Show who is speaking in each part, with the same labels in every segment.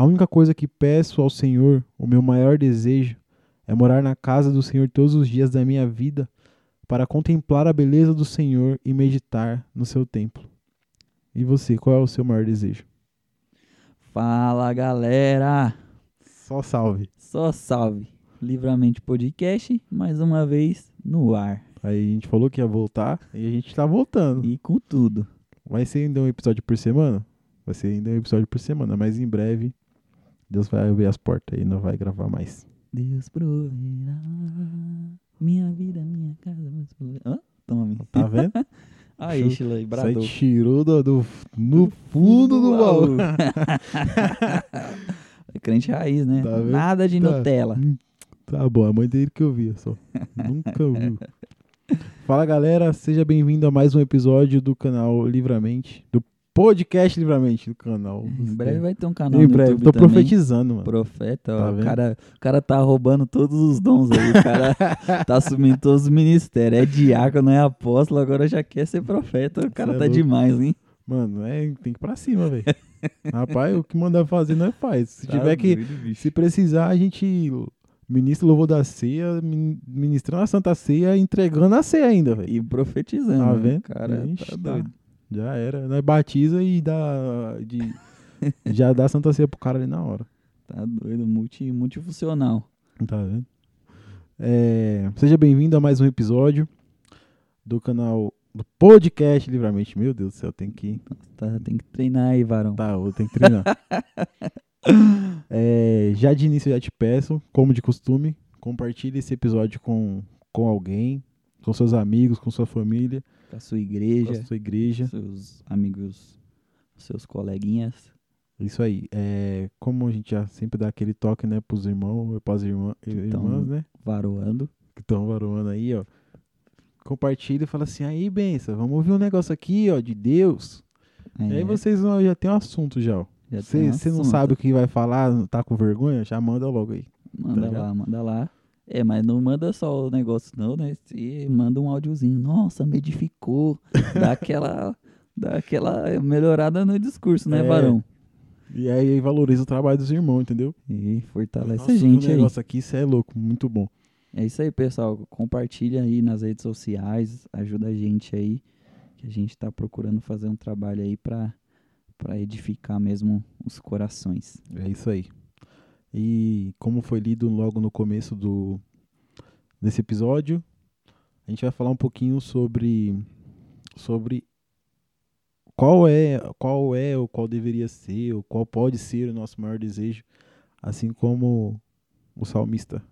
Speaker 1: A única coisa que peço ao Senhor, o meu maior desejo, é morar na casa do Senhor todos os dias da minha vida, para contemplar a beleza do Senhor e meditar no seu templo. E você, qual é o seu maior desejo?
Speaker 2: Fala galera!
Speaker 1: Só salve.
Speaker 2: Só salve! Livramento Podcast, mais uma vez no ar.
Speaker 1: Aí a gente falou que ia voltar e a gente tá voltando.
Speaker 2: E com tudo.
Speaker 1: Vai ser ainda um episódio por semana? Vai ser ainda um episódio por semana, mas em breve Deus vai abrir as portas e não vai gravar mais.
Speaker 2: Deus proverá minha vida, minha casa. mas- Hã? Tome.
Speaker 1: Tá vendo?
Speaker 2: Aí,
Speaker 1: Show. Aí
Speaker 2: bradou.
Speaker 1: tirou do, do- no fundo do baú.
Speaker 2: É crente raiz, né?
Speaker 1: Tá?
Speaker 2: Nada de
Speaker 1: Tá.
Speaker 2: Nutella.
Speaker 1: Tá bom, a mãe dele que eu via só. Nunca viu. Fala galera, seja bem-vindo a mais um episódio do canal Livramente, do podcast Livramente do canal.
Speaker 2: Em breve vai ter um canal
Speaker 1: Em breve,
Speaker 2: YouTube
Speaker 1: tô
Speaker 2: também.
Speaker 1: profetizando, mano.
Speaker 2: Profeta,
Speaker 1: Tá
Speaker 2: ó, o,
Speaker 1: vendo?
Speaker 2: cara, o cara tá roubando todos os dons aí. O cara tá assumindo todos os ministérios. É diácono, é apóstolo, agora já quer ser profeta. O cara
Speaker 1: Cê é
Speaker 2: tá demais, hein?
Speaker 1: Mano, é, tem que ir pra cima, velho. Rapaz, o que mandar fazer não é faz. Se
Speaker 2: Tá
Speaker 1: tiver que,
Speaker 2: doido,
Speaker 1: se precisar, a gente ministra o louvor da ceia, min- ministrando a Santa Ceia, entregando a ceia ainda, velho.
Speaker 2: E profetizando.
Speaker 1: Tá
Speaker 2: né?
Speaker 1: vendo?
Speaker 2: Cara,
Speaker 1: Ixi,
Speaker 2: tá
Speaker 1: tá.
Speaker 2: doido.
Speaker 1: Já era. Nós batiza e dá. De, já dá Santa Ceia pro cara ali na hora.
Speaker 2: Tá doido, multi, multifuncional.
Speaker 1: Tá vendo? É, seja bem-vindo a mais um episódio do canal do podcast Livramento. Meu Deus do céu, tem que.
Speaker 2: Tá, tem que treinar aí, varão.
Speaker 1: Tá, eu tenho que treinar. É, já de início, eu já te peço, como de costume, compartilhe esse episódio com, com alguém, com seus amigos, com sua família,
Speaker 2: Com a sua
Speaker 1: com
Speaker 2: igreja,
Speaker 1: a sua igreja.
Speaker 2: seus amigos, seus coleguinhas.
Speaker 1: Isso aí. É, como a gente já sempre dá aquele toque, né, pros irmãos e pras irmã, irmãs, né,
Speaker 2: Varoando.
Speaker 1: que estão varoando aí, ó. Compartilha e fala assim, aí, benção, vamos ouvir um negócio aqui, ó, de Deus. E aí
Speaker 2: É,
Speaker 1: vocês ó, já tem um assunto já, ó.
Speaker 2: tem um
Speaker 1: Você não sabe o que vai falar, tá com vergonha? Já manda logo aí.
Speaker 2: Manda
Speaker 1: Tá
Speaker 2: lá, manda lá. É, mas não manda só o negócio não, né? Se manda um áudiozinho. Nossa, me edificou. Dá aquela, dá aquela melhorada no discurso, né,
Speaker 1: É.
Speaker 2: varão?
Speaker 1: E aí valoriza o trabalho dos irmãos, entendeu?
Speaker 2: E fortalece
Speaker 1: Nossa,
Speaker 2: a gente aí.
Speaker 1: negócio aqui, isso é louco, muito bom.
Speaker 2: É isso aí, pessoal. Compartilha aí nas redes sociais. Ajuda a gente aí. Que a gente tá procurando fazer um trabalho aí pra edificar mesmo os corações.
Speaker 1: É isso aí. E como foi lido logo no começo do desse episódio, a gente vai falar um pouquinho sobre sobre qual é, qual é ou qual deveria ser, ou qual pode ser o nosso maior desejo, assim como o salmista.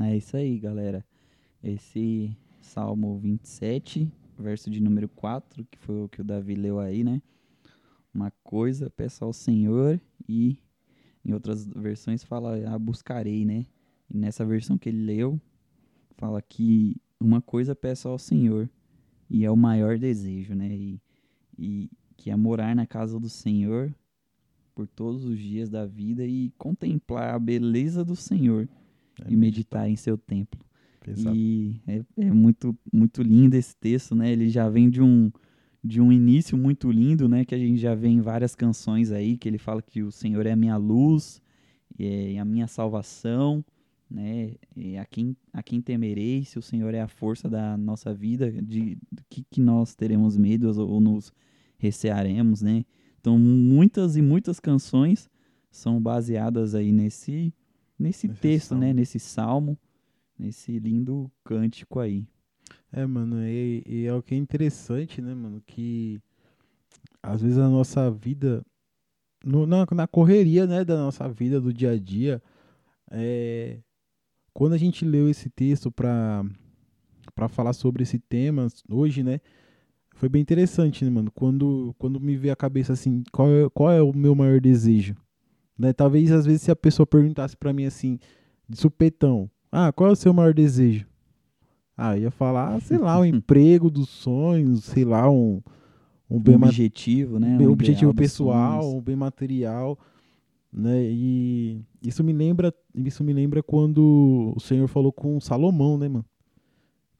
Speaker 2: É isso aí, galera. Esse Salmo 27, verso de número 4, que foi o que o Davi leu aí, né? Uma coisa peço ao Senhor e em outras versões fala a buscarei, né? E nessa versão que ele leu, fala que uma coisa peço ao Senhor e é o maior desejo, né? E, e que é morar na casa do Senhor por todos os dias da vida e contemplar a beleza do Senhor
Speaker 1: É
Speaker 2: e meditar em seu templo.
Speaker 1: Exato.
Speaker 2: E é, é muito, muito lindo esse texto, né? Ele já vem de um, de um início muito lindo, né? Que a gente já vê em várias canções aí, que ele fala que o Senhor é a minha luz, é a minha salvação, né? E a quem, a quem temerei, se o Senhor é a força da nossa vida, de do que, que nós teremos medo ou, ou nos recearemos, né? Então, muitas e muitas canções são baseadas aí nesse, nesse,
Speaker 1: Nesse
Speaker 2: texto,
Speaker 1: salmo.
Speaker 2: né? Nesse salmo, nesse lindo cântico aí.
Speaker 1: É, mano, e, e é o que é interessante, né, mano, que às vezes a nossa vida, no- na, na correria, né, da nossa vida, do dia a dia, é, quando a gente leu esse texto pra, pra falar sobre esse tema hoje, né, foi bem interessante, né, mano, quando, quando me veio a cabeça assim, qual é, qual é o meu maior desejo? Né, talvez às vezes se a pessoa perguntasse pra mim assim, de supetão, ah, qual é o seu maior desejo? Ah, eu ia falar, sei lá, um emprego dos sonhos, sei lá, um, um bem
Speaker 2: Um objetivo, né?
Speaker 1: bem
Speaker 2: Um
Speaker 1: objetivo pessoal, um bem material, né? E isso me lembra, isso me lembra quando o Senhor falou com Salomão, né, mano?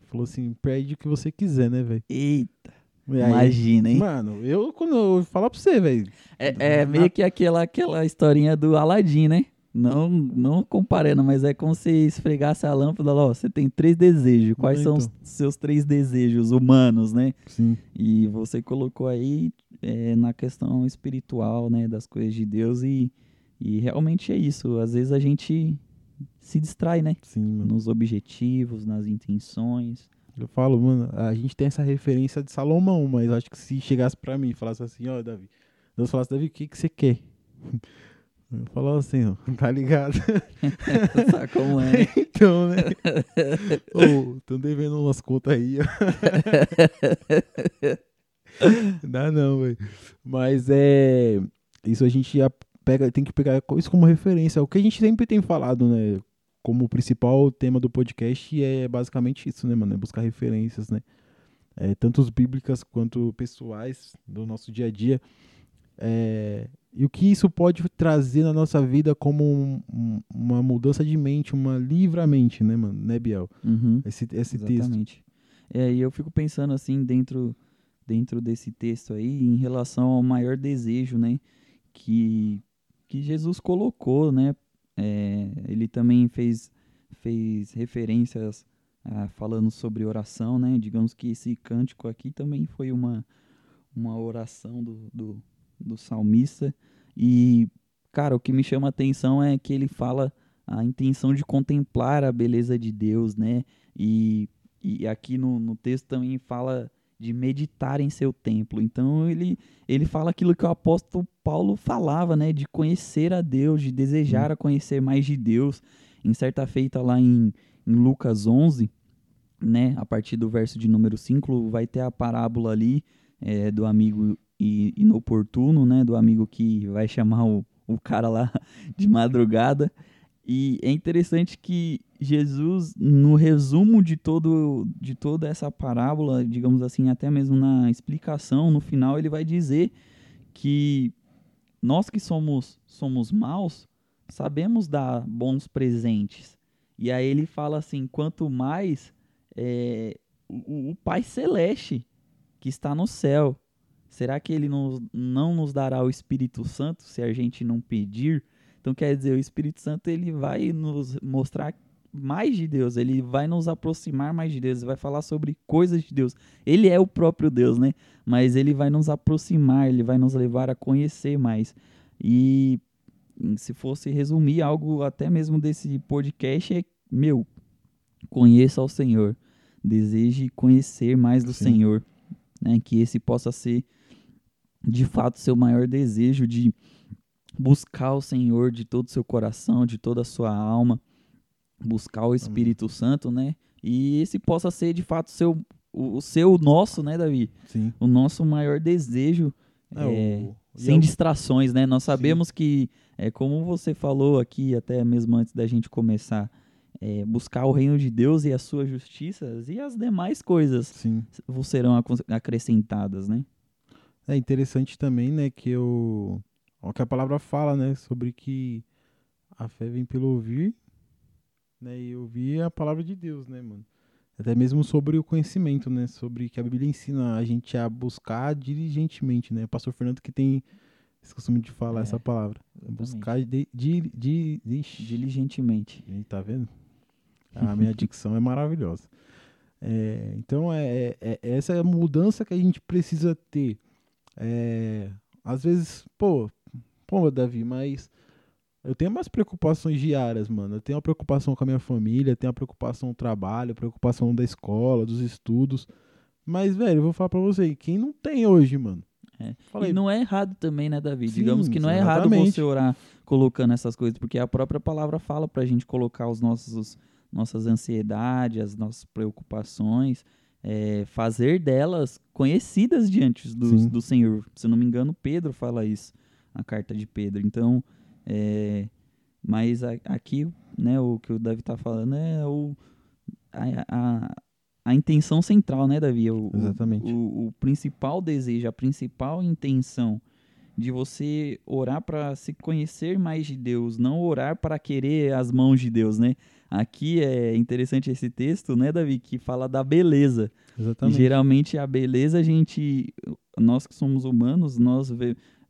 Speaker 1: Falou assim, pede o que você quiser, né, velho?
Speaker 2: Eita,
Speaker 1: aí,
Speaker 2: Imagina, hein?
Speaker 1: Mano, eu quando eu falar pra você, velho.
Speaker 2: É, é meio que aquela, aquela historinha do Aladdin, né? Não, não comparando, mas é como se esfregasse a lâmpada lá, ó, você tem três desejos. Quais são os
Speaker 1: Então.
Speaker 2: seus três desejos humanos, né?
Speaker 1: Sim.
Speaker 2: E você colocou aí é, na questão espiritual, né, das coisas de Deus e, e realmente é isso. Às vezes a gente se distrai, né?
Speaker 1: Sim, mano.
Speaker 2: Nos objetivos, nas intenções.
Speaker 1: Eu falo, mano, a gente tem essa referência de Salomão, mas acho que se chegasse pra mim e falasse assim, ó, Davi, Deus falasse, Davi, o que, que você quer? Falava assim, ó, tá ligado?
Speaker 2: Sabe como é? né?
Speaker 1: então, né? Ô, tão devendo umas contas aí, ó. Dá não, velho. Mas é. Isso a gente já pega, tem que pegar isso como referência. O que a gente sempre tem falado, né? Como principal tema do podcast é basicamente isso, né, mano? É buscar referências, né? É, tanto bíblicas quanto pessoais do nosso dia a dia. É, e o que isso pode trazer na nossa vida como um- um- uma mudança de mente, uma livramento, né, mano? Né, Biel?
Speaker 2: Uhum.
Speaker 1: Esse, esse texto.
Speaker 2: Exatamente. É, e eu fico pensando assim dentro dentro desse texto aí em relação ao maior desejo, né, que que Jesus colocou, né? É, ele também fez fez referências ah, falando sobre oração, né? Digamos que esse cântico aqui também foi uma uma oração do, do, do salmista e cara, o que me chama a atenção é que ele fala a intenção de contemplar a beleza de Deus, né? E e aqui no, no texto também fala de meditar em seu templo. Então ele, ele fala aquilo que o apóstolo Paulo falava, né? De conhecer a Deus, de desejar a conhecer mais de Deus. Em certa feita lá em, em Lucas 11, né? A partir do verso de número 5, vai ter a parábola ali é, do amigo i- inoportuno, né? Do amigo que vai chamar o, o cara lá de madrugada. E é interessante que Jesus, no resumo de, todo, de toda essa parábola, digamos assim, até mesmo na explicação, no final, ele vai dizer que nós que somos, somos maus, sabemos dar bons presentes. E aí ele fala assim: quanto mais é, o, o Pai Celeste que está no céu, será que ele nos, não nos dará o Espírito Santo se a gente não pedir? Então quer dizer, o Espírito Santo ele vai nos mostrar mais de Deus, ele vai nos aproximar mais de Deus, ele vai falar sobre coisas de Deus. Ele é o próprio Deus, né? Mas ele vai nos aproximar, ele vai nos levar a conhecer mais. E se fosse resumir algo até mesmo desse podcast é, meu, conheça ao Senhor, deseje conhecer mais do
Speaker 1: Sim.
Speaker 2: Senhor, né? Que esse possa ser de fato seu maior desejo de buscar o Senhor de todo o seu coração, de toda a sua alma, buscar o Espírito Santo, né? E esse possa ser de fato seu, o, seu, o nosso, né, Davi?
Speaker 1: Sim.
Speaker 2: O nosso maior desejo,
Speaker 1: É,
Speaker 2: é,
Speaker 1: o-
Speaker 2: sem
Speaker 1: é o-
Speaker 2: distrações, né? Nós sabemos que, é, como você falou aqui, até mesmo antes da gente começar, é, buscar o reino de Deus e a sua justiça e as demais coisas
Speaker 1: Sim.
Speaker 2: serão acrescentadas, né?
Speaker 1: É interessante também, né, que o o que a palavra fala, né, sobre que a fé vem pelo ouvir, né, e ouvir a palavra de Deus, né, mano. Até mesmo sobre o conhecimento, né, sobre que a Bíblia ensina a gente a buscar diligentemente, né. O pastor Fernando que tem esse costume de falar
Speaker 2: É,
Speaker 1: essa palavra.
Speaker 2: exatamente.
Speaker 1: Buscar de, de,
Speaker 2: Diligentemente.
Speaker 1: Aí, tá vendo? A minha dicção é maravilhosa. É, então, é, é- é essa é a mudança que a gente precisa ter. É, às vezes, pô, pô, Davi, mas eu tenho umas preocupações diárias, mano. Eu tenho uma preocupação com a minha família, tenho uma preocupação no trabalho, preocupação da escola, dos estudos. Mas, velho, eu vou falar pra você, quem não tem hoje, mano?
Speaker 2: É. E não é errado também, né, Davi?
Speaker 1: Sim,
Speaker 2: Digamos que não é errado você orar colocando essas coisas, porque a própria palavra fala pra gente colocar os nossos nossas ansiedades, as nossas preocupações, é, fazer delas conhecidas diante do, do Senhor. Se não me engano, Pedro fala isso, a carta de Pedro. Então, é, mas a- aqui, né, o que o Davi tá falando é o, a, a, a intenção central, né, Davi? O, o-
Speaker 1: Exatamente.
Speaker 2: o, o principal desejo, a principal intenção de você orar para se conhecer mais de Deus, não orar para querer as mãos de Deus, né? Aqui é interessante esse texto, né, Davi, que fala da beleza.
Speaker 1: Exatamente.
Speaker 2: E geralmente a beleza a gente, nós que somos humanos, nós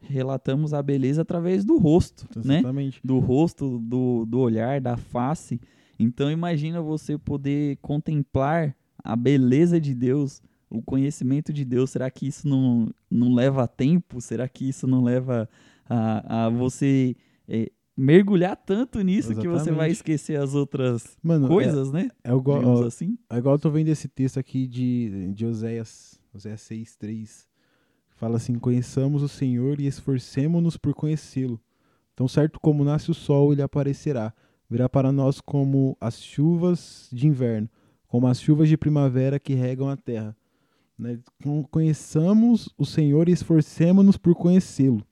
Speaker 2: relatamos a beleza através do rosto, né?
Speaker 1: Exatamente.
Speaker 2: Do rosto, do, do olhar, da face. Então imagina você poder contemplar a beleza de Deus, o conhecimento de Deus. Será que isso não, não leva tempo? Será que isso não leva a, a você é, mergulhar tanto nisso que você vai
Speaker 1: Exatamente.
Speaker 2: esquecer as outras
Speaker 1: Mano, é-
Speaker 2: coisas, né?
Speaker 1: É, igual,
Speaker 2: Digamos assim.
Speaker 1: é igual eu tô vendo esse texto aqui de, de Oséias, Oséias 6, 3. Fala assim: Conheçamos o Senhor e esforcemo-nos por conhecê-lo. Tão certo como nasce o sol, ele aparecerá. Virá para nós como as chuvas de inverno, como as chuvas de primavera que regam a terra. Né? Con- Conheçamos o Senhor e esforcemo-nos por conhecê-lo.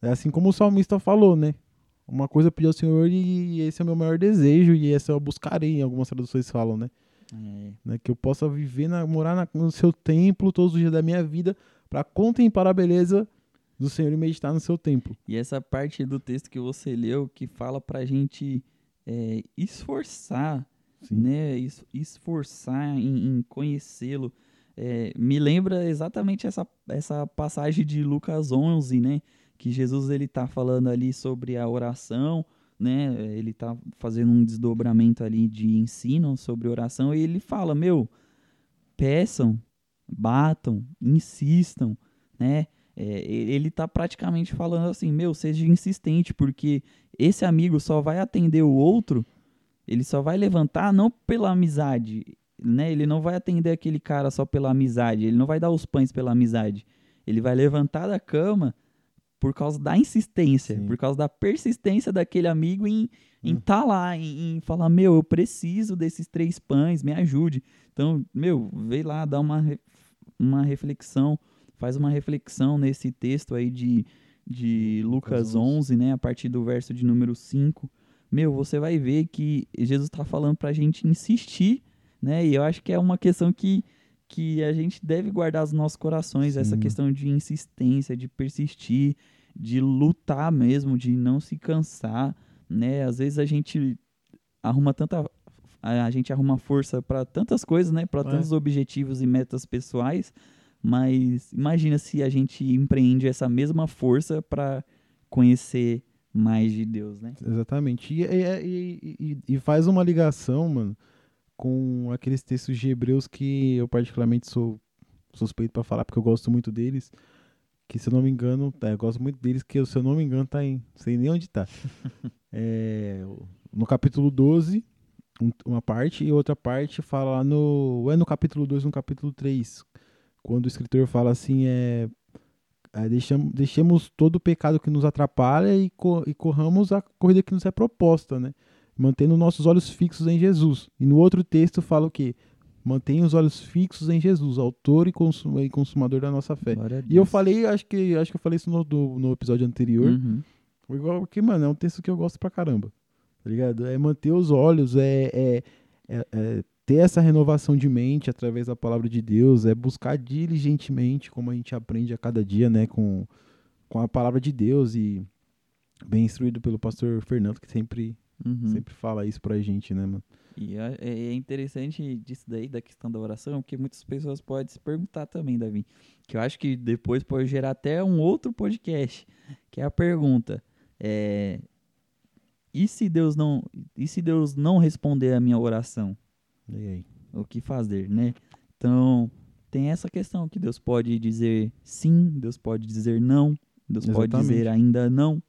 Speaker 1: É assim como o salmista falou, né? Uma coisa eu pedi ao Senhor e esse é o meu maior desejo, e essa eu buscarei, em algumas traduções falam, né?
Speaker 2: É,
Speaker 1: né? Que eu possa viver, na, morar na- no seu templo todos os dias da minha vida para contemplar a beleza do Senhor e meditar no seu templo.
Speaker 2: E essa parte do texto que você leu que fala pra gente é, esforçar,
Speaker 1: Sim.
Speaker 2: né? Es- Esforçar em, em conhecê-lo. É, me lembra exatamente essa, essa passagem de Lucas 11, né? Que Jesus ele tá falando ali sobre a oração, né? Ele tá fazendo um desdobramento ali de ensino sobre oração e ele fala, meu, peçam, batam, insistam, né? É, ele tá praticamente falando assim, meu, seja insistente, porque esse amigo só vai atender o outro, ele só vai levantar não pela amizade, né? Ele não vai atender aquele cara só pela amizade, ele não vai dar os pães pela amizade. Ele vai levantar da cama por causa da insistência,
Speaker 1: Sim.
Speaker 2: por causa da persistência daquele amigo em em
Speaker 1: Hum.
Speaker 2: tá lá, em, em falar, meu, eu preciso desses três pães, me ajude. Então, meu, vem lá, dá uma, uma reflexão, faz uma reflexão nesse texto aí de, de Lucas
Speaker 1: Lucas
Speaker 2: 11, né, a partir do verso de número 5. Meu, você vai ver que Jesus está falando pra gente insistir, né, e eu acho que é uma questão que, que a gente deve guardar nos nossos corações, essa
Speaker 1: Sim.
Speaker 2: questão de insistência, de persistir, de lutar mesmo, de não se cansar, né? Às vezes a gente arruma tanta a a gente arruma força para tantas coisas, né? Para
Speaker 1: É.
Speaker 2: tantos objetivos e metas pessoais, mas imagina se a gente empreende essa mesma força para conhecer mais de Deus, né?
Speaker 1: Exatamente. E, e- e- e- e faz uma ligação, mano, com aqueles textos de Hebreus que eu particularmente sou suspeito para falar, porque eu gosto muito deles. Que se eu não me engano, tá, eu gosto muito deles, que se eu não me engano tá em. Sei nem onde tá. É, no capítulo 12, um- uma parte, e outra parte fala no. É no capítulo 2 no capítulo 3. Quando o escritor fala assim, é. é, deixamos, deixemos todo o pecado que nos atrapalha e, co- e corramos a corrida que nos é proposta, né? Mantendo nossos olhos fixos em Jesus. E no outro texto fala o quê? Mantenha os olhos fixos em Jesus, autor e, consum- e consumador da nossa fé. E eu falei, acho que acho que eu falei isso no, do- no episódio anterior.
Speaker 2: Uhum.
Speaker 1: Igual porque, mano, é um texto que eu gosto pra caramba. Tá ligado? É manter os olhos, é, é, é- é ter essa renovação de mente através da palavra de Deus, é buscar diligentemente, como a gente aprende a cada dia, né, com, com a palavra de Deus e bem instruído pelo pastor Fernando, que sempre,
Speaker 2: Uhum.
Speaker 1: sempre fala isso pra gente, né, mano?
Speaker 2: E é é interessante disso daí, da questão da oração, que muitas pessoas podem se perguntar também, Davi. Que eu acho que depois pode gerar até um outro podcast, que é a pergunta. É, e se Deus não, e se Deus não responder a minha oração? O que fazer, né? Então, tem essa questão que Deus pode dizer sim, Deus pode dizer não, Deus pode
Speaker 1: Exatamente.
Speaker 2: dizer ainda não.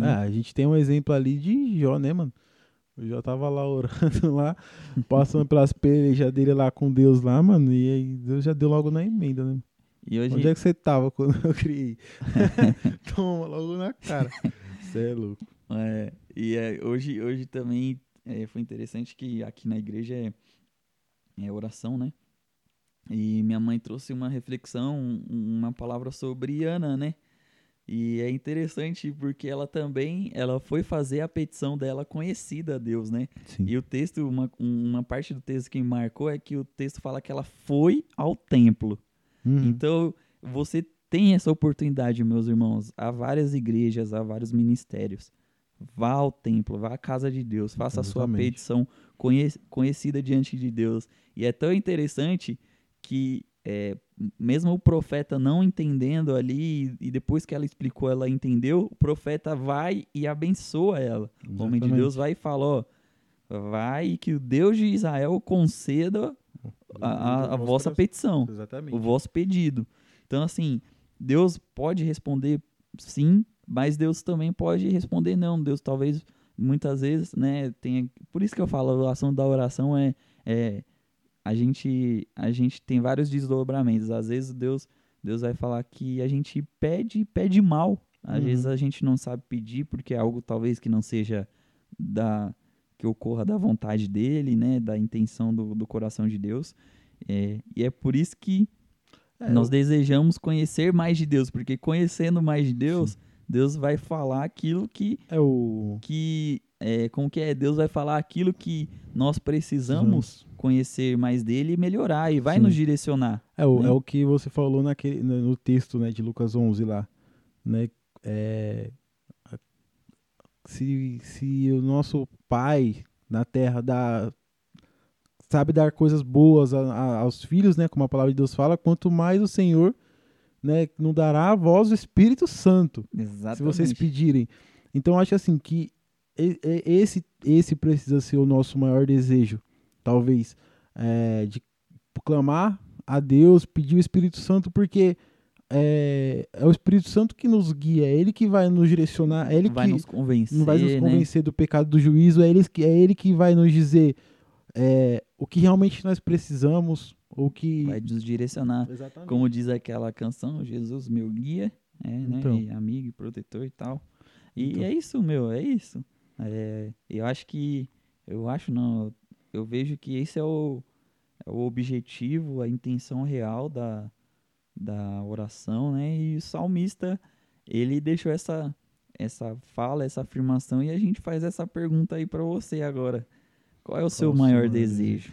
Speaker 1: Ah, a gente tem um exemplo ali de Jó, né, mano? O Jó tava lá orando lá, passando pelas pelejas dele lá com Deus lá, mano, e aí Deus já deu logo na emenda, né?
Speaker 2: E hoje,
Speaker 1: Onde é que você tava quando eu criei? Toma, logo na cara. Você é louco.
Speaker 2: É, e é, hoje, hoje também é, foi interessante que aqui na igreja é, é oração, né? E minha mãe trouxe uma reflexão, um- uma palavra sobre Ana, né? E é interessante porque ela também, ela foi fazer a petição dela conhecida a Deus, né?
Speaker 1: Sim.
Speaker 2: E o texto, uma, uma parte do texto que me marcou é que o texto fala que ela foi ao templo.
Speaker 1: Uhum.
Speaker 2: Então, você tem essa oportunidade, meus irmãos. Há várias igrejas, há vários ministérios. vá ao templo, vá à casa de Deus, faça a sua
Speaker 1: Exatamente.
Speaker 2: petição conhe- conhecida diante de Deus. E é tão interessante que é, mesmo o profeta não entendendo ali, e depois que ela explicou, ela entendeu, o profeta vai e abençoa ela. O homem de
Speaker 1: Exatamente.
Speaker 2: Deus vai e fala, ó, vai que o Deus de Israel conceda a, a- a vossa petição,
Speaker 1: Exatamente.
Speaker 2: o vosso pedido. Então, assim, Deus pode responder sim, mas Deus também pode responder não. Deus talvez, muitas vezes, né, tenha... Por isso que eu falo, a ação da oração é... é a gente, a gente tem vários desdobramentos. Às vezes Deus, Deus vai falar que a gente pede, pede mal. Às
Speaker 1: Uhum.
Speaker 2: vezes a gente não sabe pedir porque é algo talvez que não seja da que ocorra da vontade dele, né, da intenção do, do coração de Deus. É, e é por isso que
Speaker 1: É,
Speaker 2: nós desejamos conhecer mais de Deus, porque conhecendo mais de Deus, Deus vai falar aquilo que
Speaker 1: É o.
Speaker 2: que é, como que é? Deus vai falar aquilo que nós precisamos conhecer mais dele e melhorar e vai
Speaker 1: Sim.
Speaker 2: nos direcionar.
Speaker 1: É o,
Speaker 2: né?
Speaker 1: é o que você falou naquele, no, texto né, de Lucas 11 lá. Né? É, se, se o nosso pai na terra dá, sabe dar coisas boas a- a- aos filhos, né, como a palavra de Deus fala, quanto mais o Senhor né, não dará a vós o Espírito Santo.
Speaker 2: Exatamente.
Speaker 1: se vocês pedirem. Então acho assim que esse esse precisa ser o nosso maior desejo, talvez, é, de clamar a Deus, pedir o Espírito Santo, porque é, é o Espírito Santo que nos guia, é Ele que vai nos direcionar, é Ele
Speaker 2: vai
Speaker 1: que
Speaker 2: nos convencer,
Speaker 1: não vai nos
Speaker 2: né?
Speaker 1: convencer do pecado do juízo, é Ele é ele que vai nos dizer é, o que realmente nós precisamos, o que...
Speaker 2: vai nos direcionar.
Speaker 1: Exatamente.
Speaker 2: Como diz aquela canção, Jesus meu guia, é, né?
Speaker 1: Então.
Speaker 2: E amigo e protetor e tal. E
Speaker 1: Então.
Speaker 2: é isso, meu, é isso. É, eu acho que, eu acho não, eu vejo que esse é o, é o objetivo, a intenção real da, da oração, né? E o salmista, ele deixou essa, essa fala, essa afirmação e a gente faz essa pergunta aí pra você agora. Qual é o seu
Speaker 1: seu
Speaker 2: maior
Speaker 1: maior
Speaker 2: desejo?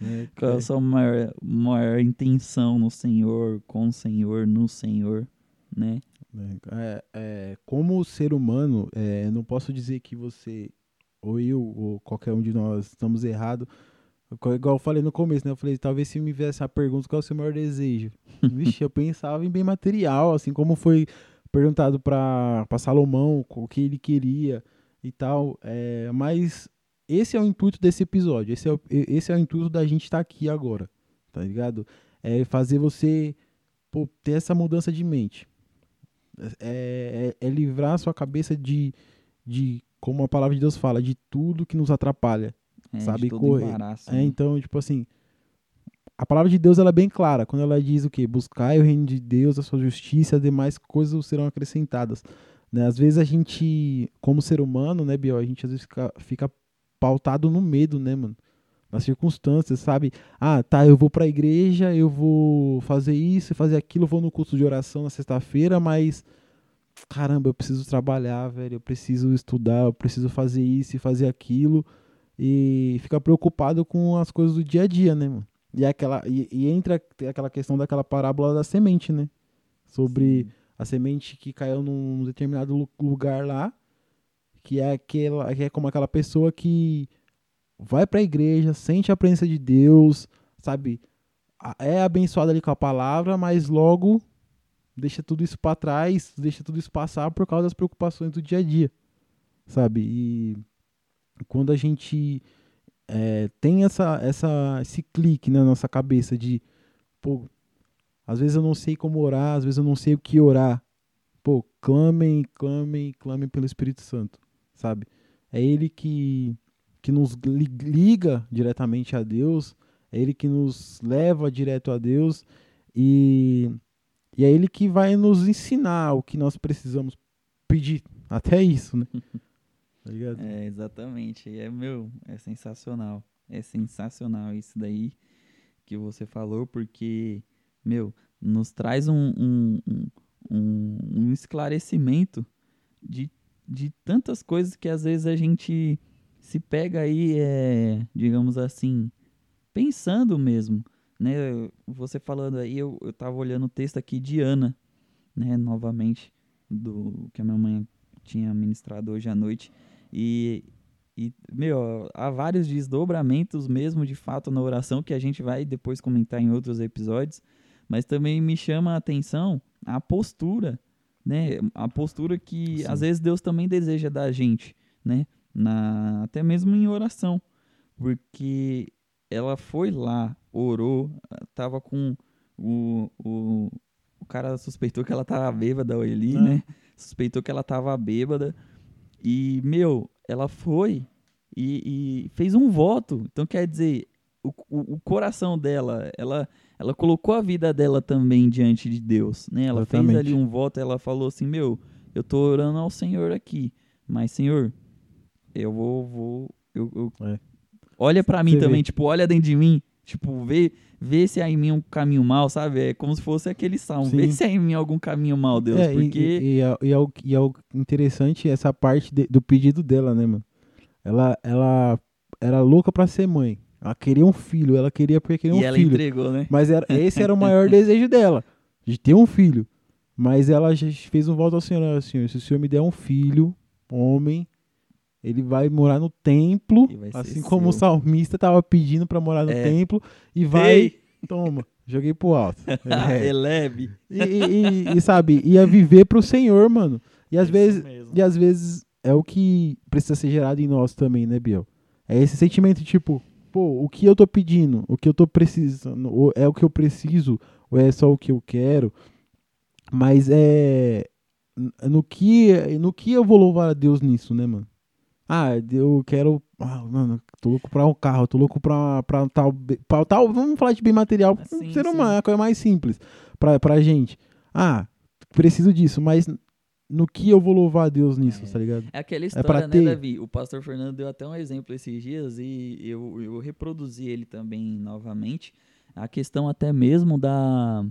Speaker 1: É,
Speaker 2: Qual é
Speaker 1: é,
Speaker 2: a sua maior, maior intenção no Senhor, com o Senhor, no Senhor, né?
Speaker 1: É, é, como ser humano, é, não posso dizer que você, ou eu, ou qualquer um de nós, estamos errados. Igual eu falei no começo, né? Eu falei, talvez se me viesse a pergunta, qual é o seu maior desejo? Vixe, eu pensava em bem material, assim como foi perguntado para Salomão o que ele queria e tal. É, mas esse é o intuito desse episódio. Esse é o, esse é o intuito da gente estar aqui agora, tá ligado? É fazer você pô, ter essa mudança de mente é, é- é livrar a sua cabeça de, de, como a palavra de Deus fala, de tudo que nos atrapalha.
Speaker 2: É,
Speaker 1: Sabe, correr.
Speaker 2: embaraço.
Speaker 1: É,
Speaker 2: né?
Speaker 1: então, tipo assim, a palavra de Deus ela é bem clara. Quando ela diz o quê? Buscai o reino de Deus, a sua justiça, as demais coisas serão acrescentadas. Né? Às vezes a gente, como ser humano, né, Biel, a gente às vezes fica, fica pautado no medo, né, mano? Nas circunstâncias, sabe? Ah, tá, eu vou pra igreja, eu vou fazer isso, fazer aquilo, vou no curso de oração na sexta-feira, mas caramba, eu preciso trabalhar, velho, eu preciso estudar, eu preciso fazer isso e fazer aquilo e fica preocupado com as coisas do dia a dia, né, mano? E, é aquela, e, e entra aquela questão daquela parábola da semente, né? Sobre a semente que caiu num determinado lu- lugar lá, que é aquela, que é como aquela pessoa que vai pra igreja, sente a presença de Deus, sabe? A- É abençoada ali com a palavra, mas logo deixa tudo isso pra trás, deixa tudo isso passar por causa das preocupações do dia a dia, sabe? E quando a gente é, tem essa, essa, esse clique na nossa cabeça de, pô, às vezes eu não sei como orar, às vezes eu não sei o que orar. Pô, clamem, clamem, clamem pelo Espírito Santo, sabe? É ele que, que nos li- liga diretamente a Deus, é ele que nos leva direto a Deus e, e é ele que vai nos ensinar o que nós precisamos pedir. Até isso, né? Tá ligado?
Speaker 2: É, exatamente. É, meu, é sensacional. É sensacional isso daí que você falou, porque, meu, nos traz um, um, um, um- um esclarecimento de, de tantas coisas que às vezes a gente se pega aí, é, digamos assim, pensando mesmo, né? Você falando aí, eu, eu tava olhando o texto aqui de Ana, né, novamente, do que a minha mãe tinha ministrado hoje à noite. E, e, meu, há vários desdobramentos mesmo, de fato, na oração, que a gente vai depois comentar em outros episódios. Mas também me chama a atenção a postura, né? A postura que
Speaker 1: Sim.
Speaker 2: às vezes Deus também deseja da gente, né? Na, até mesmo em oração. Porque ela foi lá, orou, tava com o, o, o cara suspeitou que ela tava bêbada, o Eli,
Speaker 1: É.
Speaker 2: né? Suspeitou que ela tava bêbada. E, meu, ela foi e, e fez um voto. Então, quer dizer, o, o, o coração dela, ela, ela colocou a vida dela também diante de Deus, né? Ela fez
Speaker 1: Exatamente.
Speaker 2: ali um voto, ela falou assim, meu, eu tô orando ao Senhor aqui, mas, Senhor, eu vou, vou, eu, eu-
Speaker 1: É.
Speaker 2: olha pra mim
Speaker 1: Você
Speaker 2: também,
Speaker 1: vê.
Speaker 2: tipo, olha dentro de mim, tipo, vê, vê se há em mim um caminho mal, sabe? É como se fosse aquele salmo, vê
Speaker 1: Sim.
Speaker 2: se há em mim algum caminho mal, Deus,
Speaker 1: É, e-
Speaker 2: porque...
Speaker 1: E, e, é, e é o, e é o interessante essa parte de- do pedido dela, né, mano? Ela, ela era louca pra ser mãe. Ela queria um filho, ela queria porque queria
Speaker 2: E
Speaker 1: um
Speaker 2: ela
Speaker 1: filho.
Speaker 2: entregou, né?
Speaker 1: Mas era, esse era o maior desejo dela, de ter um filho. Mas ela fez um voto ao Senhor, ela, Senhor, se o Senhor me der um filho, homem, ele vai morar no templo,
Speaker 2: E
Speaker 1: assim como o
Speaker 2: seu.
Speaker 1: salmista tava pedindo pra morar no
Speaker 2: É.
Speaker 1: templo, e vai,
Speaker 2: Ei,
Speaker 1: toma, joguei pro alto. É.
Speaker 2: eleve.
Speaker 1: E, e- e- e, sabe, ia viver pro Senhor, mano. E às vezes,
Speaker 2: mesmo.
Speaker 1: e às vezes é o que precisa ser gerado em nós também, né, Biel? É esse sentimento tipo, pô, o que eu tô pedindo, o que eu tô precisando, ou é o que eu preciso, ou é só o que eu quero. Mas é no que no que eu vou louvar a Deus nisso, né, mano? Ah, eu quero, ah, mano, tô louco pra um carro, tô louco pra, pra tal, pra tal, vamos falar de bem material,
Speaker 2: Ah,
Speaker 1: um
Speaker 2: sim,
Speaker 1: ser é a coisa mais simples pra, pra gente. Ah, preciso disso, mas no que eu vou louvar a Deus nisso,
Speaker 2: É.
Speaker 1: tá ligado?
Speaker 2: É aquela
Speaker 1: pra
Speaker 2: história, né,
Speaker 1: ter.
Speaker 2: Davi? O pastor Fernando deu até um exemplo esses dias e eu, eu reproduzi ele também novamente. A questão até mesmo da.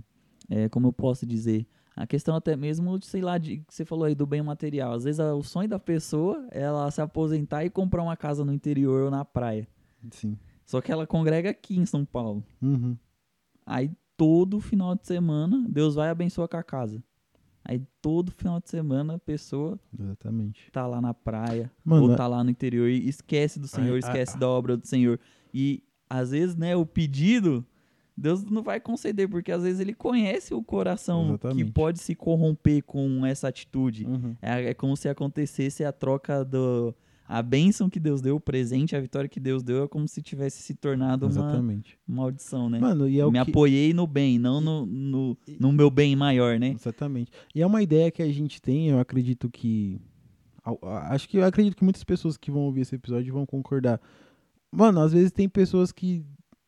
Speaker 2: é, como eu posso dizer? A questão até mesmo, sei lá, de, que você falou aí do bem material. Às vezes a- o sonho da pessoa é ela se aposentar e comprar uma casa no interior ou na praia.
Speaker 1: Sim.
Speaker 2: Só que ela congrega aqui em São Paulo.
Speaker 1: Uhum.
Speaker 2: Aí todo final de semana Deus vai abençoar com a casa. Aí todo final de semana a pessoa
Speaker 1: Exatamente.
Speaker 2: tá lá na praia,
Speaker 1: Mano,
Speaker 2: ou tá lá no interior e esquece do Senhor,
Speaker 1: Ai,
Speaker 2: esquece
Speaker 1: ai.
Speaker 2: da obra do Senhor. E às vezes, né, o pedido, Deus não vai conceder, porque às vezes ele conhece o coração que
Speaker 1: Exatamente.
Speaker 2: pode se corromper com essa atitude.
Speaker 1: Uhum.
Speaker 2: É, é como se acontecesse a troca do. A bênção que Deus deu, o presente, a vitória que Deus deu, é como se tivesse se tornado uma
Speaker 1: Exatamente.
Speaker 2: maldição, né?
Speaker 1: Mano, e é o
Speaker 2: Me
Speaker 1: que...
Speaker 2: apoiei no bem, não no, no, no meu bem maior, né?
Speaker 1: Exatamente. E é uma ideia que a gente tem, eu acredito que. Acho que eu acredito que muitas pessoas que vão ouvir esse episódio vão concordar. Mano, às vezes tem pessoas que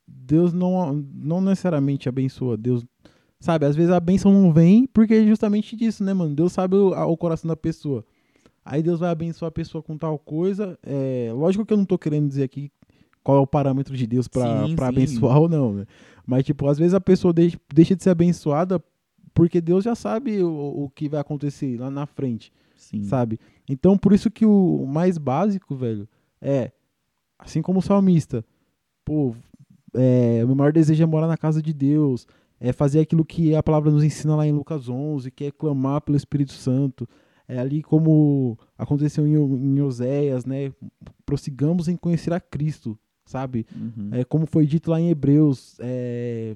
Speaker 1: Deus não, não necessariamente abençoa. Deus. Sabe, às vezes a bênção não vem porque é justamente disso, né, mano? Deus sabe o, a- o coração da pessoa. Aí Deus vai abençoar a pessoa com tal coisa. É, lógico que eu não tô querendo dizer aqui qual é o parâmetro de Deus
Speaker 2: sim.
Speaker 1: abençoar ou não, né? Mas, tipo, às vezes a pessoa deixa, deixa de ser abençoada porque Deus já sabe o, o que vai acontecer lá na frente,
Speaker 2: Sim.
Speaker 1: sabe? Então, por isso que o mais básico, velho, é, assim como o salmista, pô, é, o meu maior desejo é morar na casa de Deus, é fazer aquilo que a palavra nos ensina lá em Lucas 11, que é clamar pelo Espírito Santo. É ali como aconteceu em, em Oséias, né? Prossigamos em conhecer a Cristo, sabe?
Speaker 2: Uhum.
Speaker 1: É, como foi dito lá em Hebreus, é,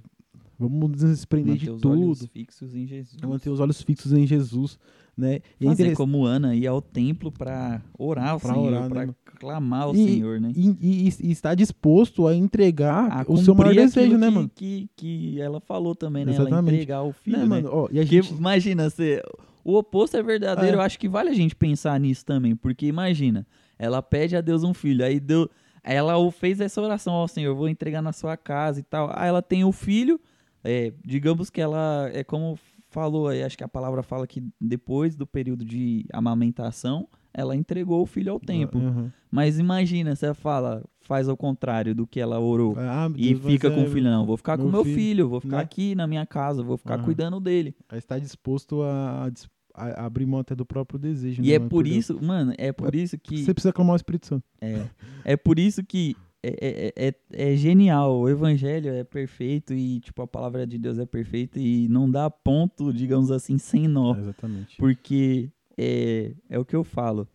Speaker 1: vamos nos desprender
Speaker 2: Manter
Speaker 1: de
Speaker 2: os olhos
Speaker 1: tudo,
Speaker 2: fixos em Jesus.
Speaker 1: manter os olhos fixos em Jesus, né? E é
Speaker 2: Fazer como Ana, ir ao templo para orar ao
Speaker 1: Pra
Speaker 2: Senhor,
Speaker 1: né,
Speaker 2: para
Speaker 1: mano?
Speaker 2: clamar ao
Speaker 1: E-
Speaker 2: Senhor, né?
Speaker 1: e, e- e está disposto a entregar
Speaker 2: A
Speaker 1: o seu maior desejo, né, mano?
Speaker 2: Que, que ela falou também, né? Ela
Speaker 1: Exatamente.
Speaker 2: entregar o filho,
Speaker 1: né,
Speaker 2: né?
Speaker 1: mano? Ó, e a
Speaker 2: Porque
Speaker 1: gente,
Speaker 2: imagina, você, o oposto é verdadeiro,
Speaker 1: É.
Speaker 2: eu acho que vale a gente pensar nisso também, porque imagina, ela pede a Deus um filho, aí Deus, aí ela fez essa oração ao Senhor, vou entregar na sua casa e tal. Aí ela tem o filho, é, digamos que ela é como falou, aí acho que a palavra fala que depois do período de amamentação, ela entregou o filho ao templo.
Speaker 1: Aham.
Speaker 2: Mas imagina, você fala, faz ao contrário do que ela orou.
Speaker 1: Ah, meu
Speaker 2: E
Speaker 1: Deus,
Speaker 2: fica com
Speaker 1: é-
Speaker 2: o filho, não, vou ficar com
Speaker 1: meu
Speaker 2: meu
Speaker 1: filho,
Speaker 2: filho, vou ficar
Speaker 1: né?
Speaker 2: aqui na minha casa, vou ficar
Speaker 1: Aham.
Speaker 2: cuidando dele.
Speaker 1: Aí está disposto a, a abrir mão até do próprio desejo.
Speaker 2: E
Speaker 1: né,
Speaker 2: é por
Speaker 1: Deus.
Speaker 2: isso, mano, é por isso que.
Speaker 1: Você precisa clamar o Espírito Santo.
Speaker 2: É, é por isso que é, é, é, é genial. O evangelho é perfeito e, tipo, a palavra de Deus é perfeita e não dá ponto, digamos assim, sem nó.
Speaker 1: Exatamente.
Speaker 2: Porque é, é o que eu falo.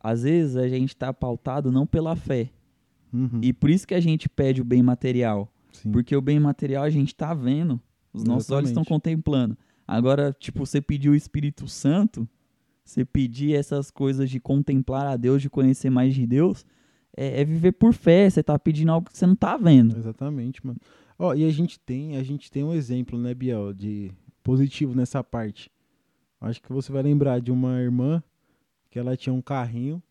Speaker 2: Às vezes a gente tá pautado não pela fé.
Speaker 1: Uhum.
Speaker 2: E por isso que a gente pede o bem material.
Speaker 1: Sim.
Speaker 2: Porque o bem material a gente tá vendo. Os nossos olhos estão
Speaker 1: Exatamente.
Speaker 2: contemplando. Agora, tipo, você pedir o Espírito Santo, você pedir essas coisas de contemplar a Deus, de conhecer mais de Deus, é, é viver por fé. Você tá pedindo algo que você não tá vendo.
Speaker 1: Exatamente, mano. Ó, e a gente tem, a gente tem um exemplo, né, Biel, de positivo nessa parte. Acho que você vai lembrar de uma irmã que ela tinha um carrinho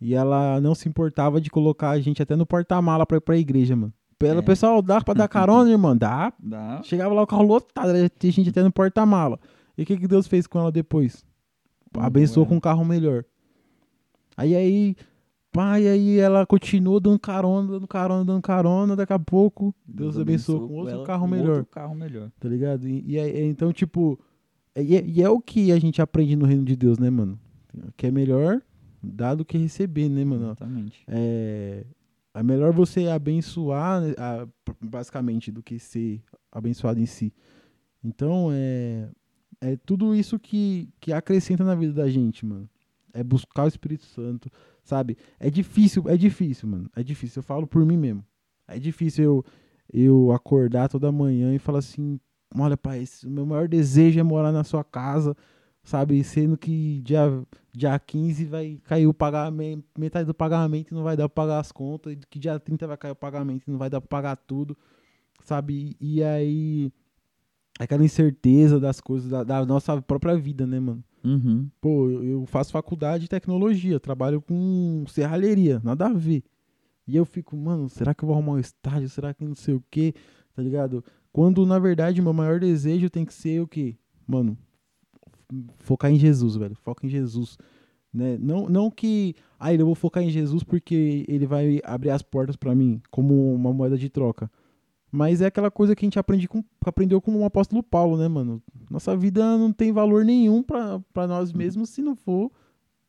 Speaker 1: e ela não se importava de colocar a gente até no porta-mala pra ir pra igreja, mano. Pelo
Speaker 2: É.
Speaker 1: pessoal, dá pra dar carona, irmã? Dá.
Speaker 2: Dá.
Speaker 1: Chegava lá o carro lotado, tinha gente até no porta-mala. E o que, que Deus fez com ela depois? Abençoou com um carro melhor. Aí aí, pai, aí ela continuou dando carona, dando carona, dando carona. Daqui a pouco, Deus, abençoou com outro
Speaker 2: ela
Speaker 1: carro melhor.
Speaker 2: Outro carro melhor.
Speaker 1: Tá ligado? E, e aí- então, tipo, e é, e é o que a gente aprende no reino de Deus, né, mano? Que é melhor dar do que receber, né, mano?
Speaker 2: Exatamente.
Speaker 1: É, é melhor você abençoar, né, basicamente, do que ser abençoado em si. Então, é, é tudo isso que, que acrescenta na vida da gente, mano. É buscar o Espírito Santo, sabe? É difícil, é difícil, mano. É difícil. Eu falo por mim mesmo. É difícil eu, eu acordar toda manhã e falar assim: olha, pai, esse- o meu maior desejo é morar na sua casa, sabe? Sendo que dia, dia 15 vai cair o pagamento, metade do pagamento não vai dar pra pagar as contas, e que dia 30 vai cair o pagamento e não vai dar pra pagar tudo, sabe? E, aí, aquela incerteza das coisas, da, da nossa própria vida, né, mano?
Speaker 2: Uhum.
Speaker 1: Pô, eu eu faço faculdade de tecnologia, trabalho com serralheria, nada a ver. E eu fico, mano, será que eu vou arrumar um estágio? Será que não sei o quê? Tá ligado? Quando, na verdade, meu maior desejo tem que ser o quê? Mano, focar em Jesus, velho. Foca em Jesus. Né? Não, não que, ah, eu vou focar em Jesus porque ele vai abrir as portas pra mim como uma moeda de troca. Mas é aquela coisa que a gente aprende com, aprendeu com o apóstolo Paulo, né, mano? Nossa vida não tem valor nenhum pra pra nós mesmos se não for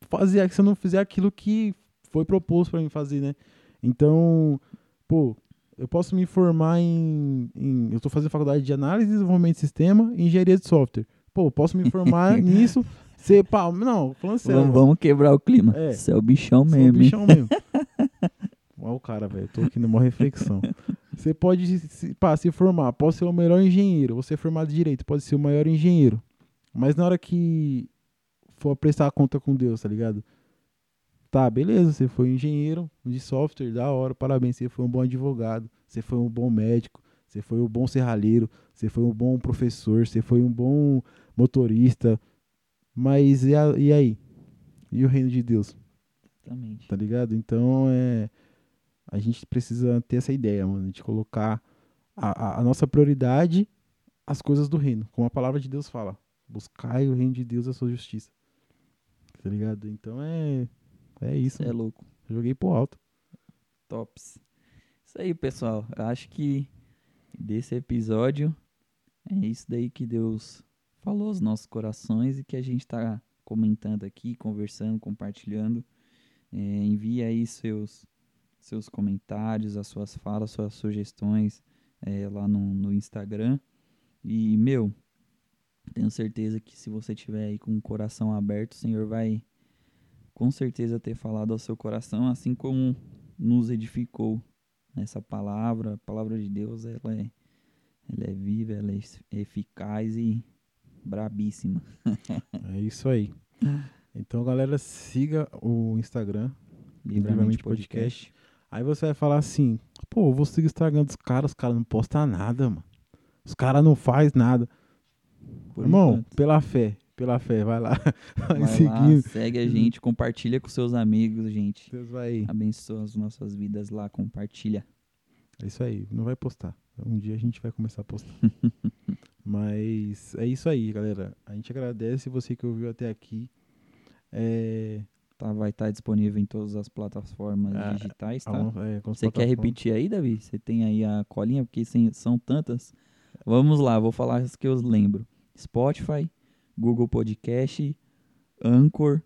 Speaker 1: fazer, se eu não fizer aquilo que foi proposto pra mim fazer, né? Então, pô, eu posso me formar em, em eu tô fazendo faculdade de análise e desenvolvimento de sistema e engenharia de software. Pô, posso me formar nisso, ser, pá, não, falando sério.
Speaker 2: Vamos, vamos quebrar o clima.
Speaker 1: É.
Speaker 2: Você é o bichão mesmo. hein?
Speaker 1: bichão mesmo. Olha o cara, velho. Tô aqui numa reflexão. Você pode se, pá, se formar, pode ser o melhor engenheiro. Você é formado em direito, pode ser o maior engenheiro. Mas na hora que for prestar conta com Deus, tá ligado? Tá, beleza, você foi engenheiro de software, da hora, parabéns. Você foi um bom advogado, você foi um bom médico, você foi um bom serralheiro, você foi um bom professor, você foi um bom motorista. Mas e, a- e aí? E o reino de Deus?
Speaker 2: Exatamente.
Speaker 1: tá ligado? Então é. A gente precisa ter essa ideia, mano, de colocar a, a- a nossa prioridade as coisas do reino. Como a palavra de Deus fala. Buscai o reino de Deus e a sua justiça. Tá ligado? Então é. É isso.
Speaker 2: É louco.
Speaker 1: Joguei pro alto.
Speaker 2: Tops. Isso aí, pessoal. Eu acho que desse episódio é isso daí que Deus falou aos nossos corações e que a gente tá comentando aqui, conversando, compartilhando. É, envie aí seus, seus comentários, as suas falas, suas sugestões é, lá no, no Instagram. E, meu, tenho certeza que se você tiver aí com o coração aberto, o Senhor vai com certeza ter falado ao seu coração, assim como nos edificou nessa palavra. A palavra de Deus, ela é, ela é viva, ela é eficaz e brabíssima.
Speaker 1: É isso aí. Então, galera, siga o Instagram.
Speaker 2: Livremente Podcast.
Speaker 1: Aí você vai falar assim: pô, eu vou seguir o Instagram dos caras, os caras não postam nada, mano. Os caras não faz nada.
Speaker 2: Por
Speaker 1: Irmão,
Speaker 2: enquanto.
Speaker 1: pela fé, pela fé, vai lá. Vai,
Speaker 2: Vai lá,
Speaker 1: seguindo.
Speaker 2: segue a gente, compartilha com seus amigos, gente.
Speaker 1: Deus vai.
Speaker 2: Abençoa as nossas vidas lá, compartilha.
Speaker 1: É isso aí, não vai postar. Um dia a gente vai começar a postar. Mas é isso aí, galera. A gente agradece você que ouviu até aqui. É,
Speaker 2: Tá, vai estar disponível em todas as plataformas
Speaker 1: Ah,
Speaker 2: digitais, tá?
Speaker 1: é,
Speaker 2: Você quer repetir aí, Davi? Você tem aí a colinha, porque são tantas. Vamos lá, vou falar as que eu lembro. Spotify, Google Podcast, Anchor,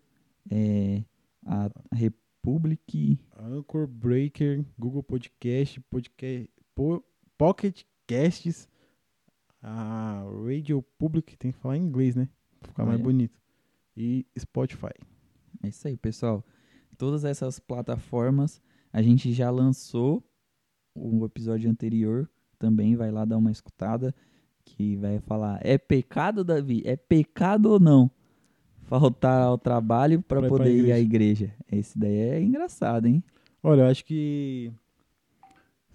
Speaker 2: é, a Republic,
Speaker 1: Anchor, Breaker, Google Podcast, podcast po, Pocket Casts, a Radio Public, tem que falar em inglês, né? Pra ficar mais
Speaker 2: Olha.
Speaker 1: bonito. e Spotify.
Speaker 2: É isso aí, pessoal. Todas essas plataformas a gente já lançou o episódio anterior. Também vai lá dar uma escutada. Que vai falar: é pecado, Davi? É pecado ou não? Faltar ao trabalho para
Speaker 1: Pra ir
Speaker 2: poder ir à
Speaker 1: igreja.
Speaker 2: Esse daí é engraçado, hein?
Speaker 1: Olha, eu acho que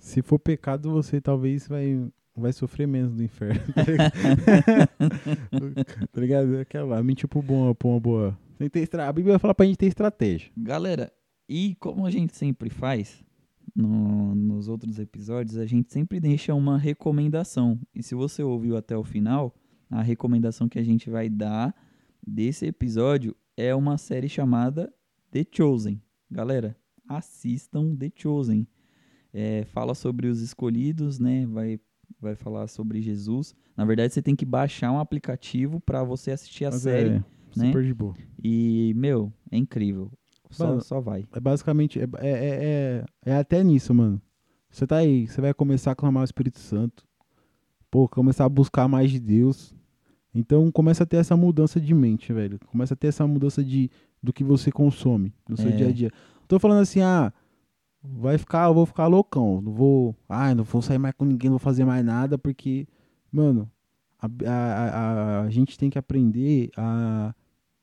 Speaker 1: se for pecado, você talvez vai, vai sofrer menos do inferno. Tá ligado? tá ligado? Aquela, mentir pro bom, pra uma boa. Tem que ter. A Bíblia fala pra gente ter estratégia.
Speaker 2: Galera, e como a gente sempre faz no- nos outros episódios, a gente sempre deixa uma recomendação. E se você ouviu até o final, a recomendação que a gente vai dar desse episódio é uma série chamada The Chosen. Galera, assistam The Chosen. É, fala sobre os escolhidos, né? Vai, vai falar sobre Jesus. Na verdade, você tem que baixar um aplicativo para você assistir a
Speaker 1: Mas
Speaker 2: série.
Speaker 1: é super de boa.
Speaker 2: E, meu, é incrível. Só,
Speaker 1: Mano,
Speaker 2: só vai.
Speaker 1: É basicamente, é, é, é, é- é até nisso, mano. Você tá aí, você vai começar a clamar o Espírito Santo. Pô, começar a buscar mais de Deus. Então começa a ter essa mudança de mente, velho. Começa a ter essa mudança de do que você consome no seu
Speaker 2: É.
Speaker 1: dia a dia. Tô falando assim, ah, vai ficar, eu vou ficar loucão. Não vou, ah, não vou sair mais com ninguém, não vou fazer mais nada, porque, mano, a, a, a, a gente tem que aprender a,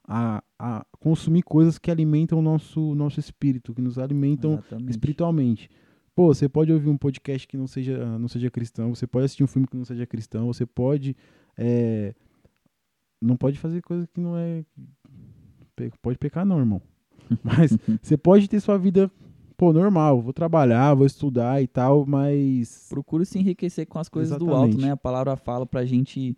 Speaker 1: a, a consumir coisas que alimentam o nosso, nosso espírito, que nos alimentam
Speaker 2: Exatamente.
Speaker 1: espiritualmente. Pô, você pode ouvir um podcast que não seja, não seja cristão, você pode assistir um filme que não seja cristão, você pode. é, não pode fazer coisa que não é. Pode pecar, não, irmão. Mas você pode ter sua vida, pô, normal. Vou trabalhar, vou estudar e tal, mas.
Speaker 2: Procure se enriquecer com as coisas do
Speaker 1: Exatamente.
Speaker 2: alto, né? A palavra fala pra gente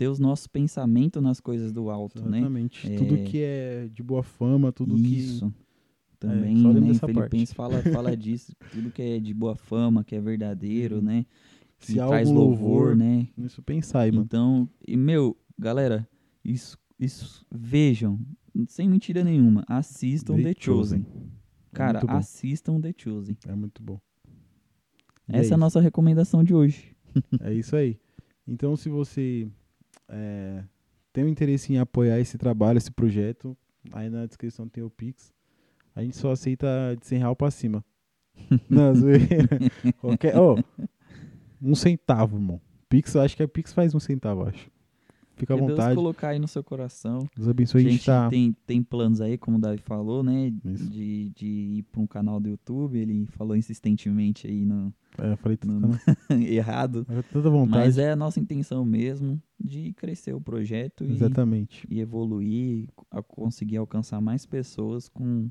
Speaker 2: ter os nossos pensamentos nas coisas do alto, né?
Speaker 1: Exatamente.
Speaker 2: É.
Speaker 1: Tudo que é de boa fama, tudo
Speaker 2: Isso. Também,
Speaker 1: só lembra
Speaker 2: né? Em
Speaker 1: dessa
Speaker 2: Filipenses fala, fala disso. Tudo que é de boa fama, que é verdadeiro, né? Que
Speaker 1: Se
Speaker 2: traz louvor,
Speaker 1: louvor,
Speaker 2: né?
Speaker 1: que. Isso pensar aí, mano.
Speaker 2: Então, e meu, galera, isso, isso vejam, sem mentira nenhuma, assistam
Speaker 1: The
Speaker 2: The, Chosen.
Speaker 1: Chosen.
Speaker 2: Cara,
Speaker 1: muito bom.
Speaker 2: assistam The Chosen.
Speaker 1: É muito bom. E
Speaker 2: Essa é, a
Speaker 1: isso.
Speaker 2: nossa recomendação de hoje.
Speaker 1: É isso aí. Então, se você é, tem um interesse em apoiar esse trabalho, esse projeto, aí na descrição tem o Pix. A gente só aceita de 100 real pra cima. Não, zoeira. Qualquer, ó, um centavo, irmão. Pix, eu acho que a Pix faz um centavo, acho. Fica à
Speaker 2: Que Deus
Speaker 1: vontade.
Speaker 2: colocar aí no seu coração.
Speaker 1: Deus abençoe.
Speaker 2: a
Speaker 1: A
Speaker 2: gente
Speaker 1: gente tá...
Speaker 2: tem, tem planos aí, como o Davi falou, né?
Speaker 1: Isso.
Speaker 2: De, de ir para um canal do YouTube. Ele falou insistentemente aí no,
Speaker 1: É, eu falei tudo. Tá
Speaker 2: errado.
Speaker 1: na- Toda vontade.
Speaker 2: Mas é a nossa intenção mesmo de crescer o projeto e, e evoluir, a conseguir alcançar mais pessoas com,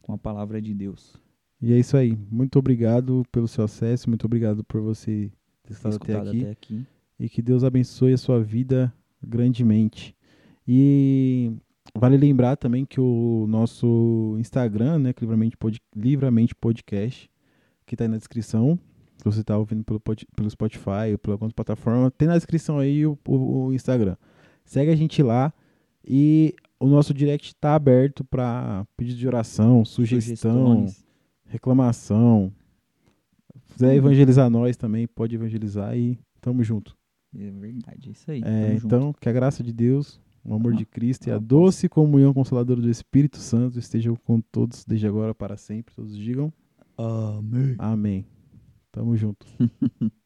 Speaker 2: com a palavra de Deus.
Speaker 1: E é isso aí. Muito obrigado pelo seu acesso. Muito obrigado por você ter estado até aqui.
Speaker 2: até aqui.
Speaker 1: e que Deus abençoe a sua vida grandemente. E vale lembrar também que o nosso Instagram, né, Livramente, Pod, Livramente Podcast, que está aí na descrição, se você está ouvindo pelo, pelo Spotify ou pela outra plataforma, tem na descrição aí o, o- o Instagram. Segue a gente lá e o nosso direct está aberto para pedido de oração, sugestão, reclamação. Se quiser evangelizar nós também, pode evangelizar e tamo junto.
Speaker 2: É verdade, é isso aí.
Speaker 1: É,
Speaker 2: Tamo junto.
Speaker 1: então, que a graça de Deus, o amor de
Speaker 2: Ah,
Speaker 1: Cristo e a
Speaker 2: ah,
Speaker 1: doce comunhão consoladora do Espírito Santo estejam com todos desde agora para sempre. Todos digam
Speaker 2: Amém.
Speaker 1: amém. Tamo junto.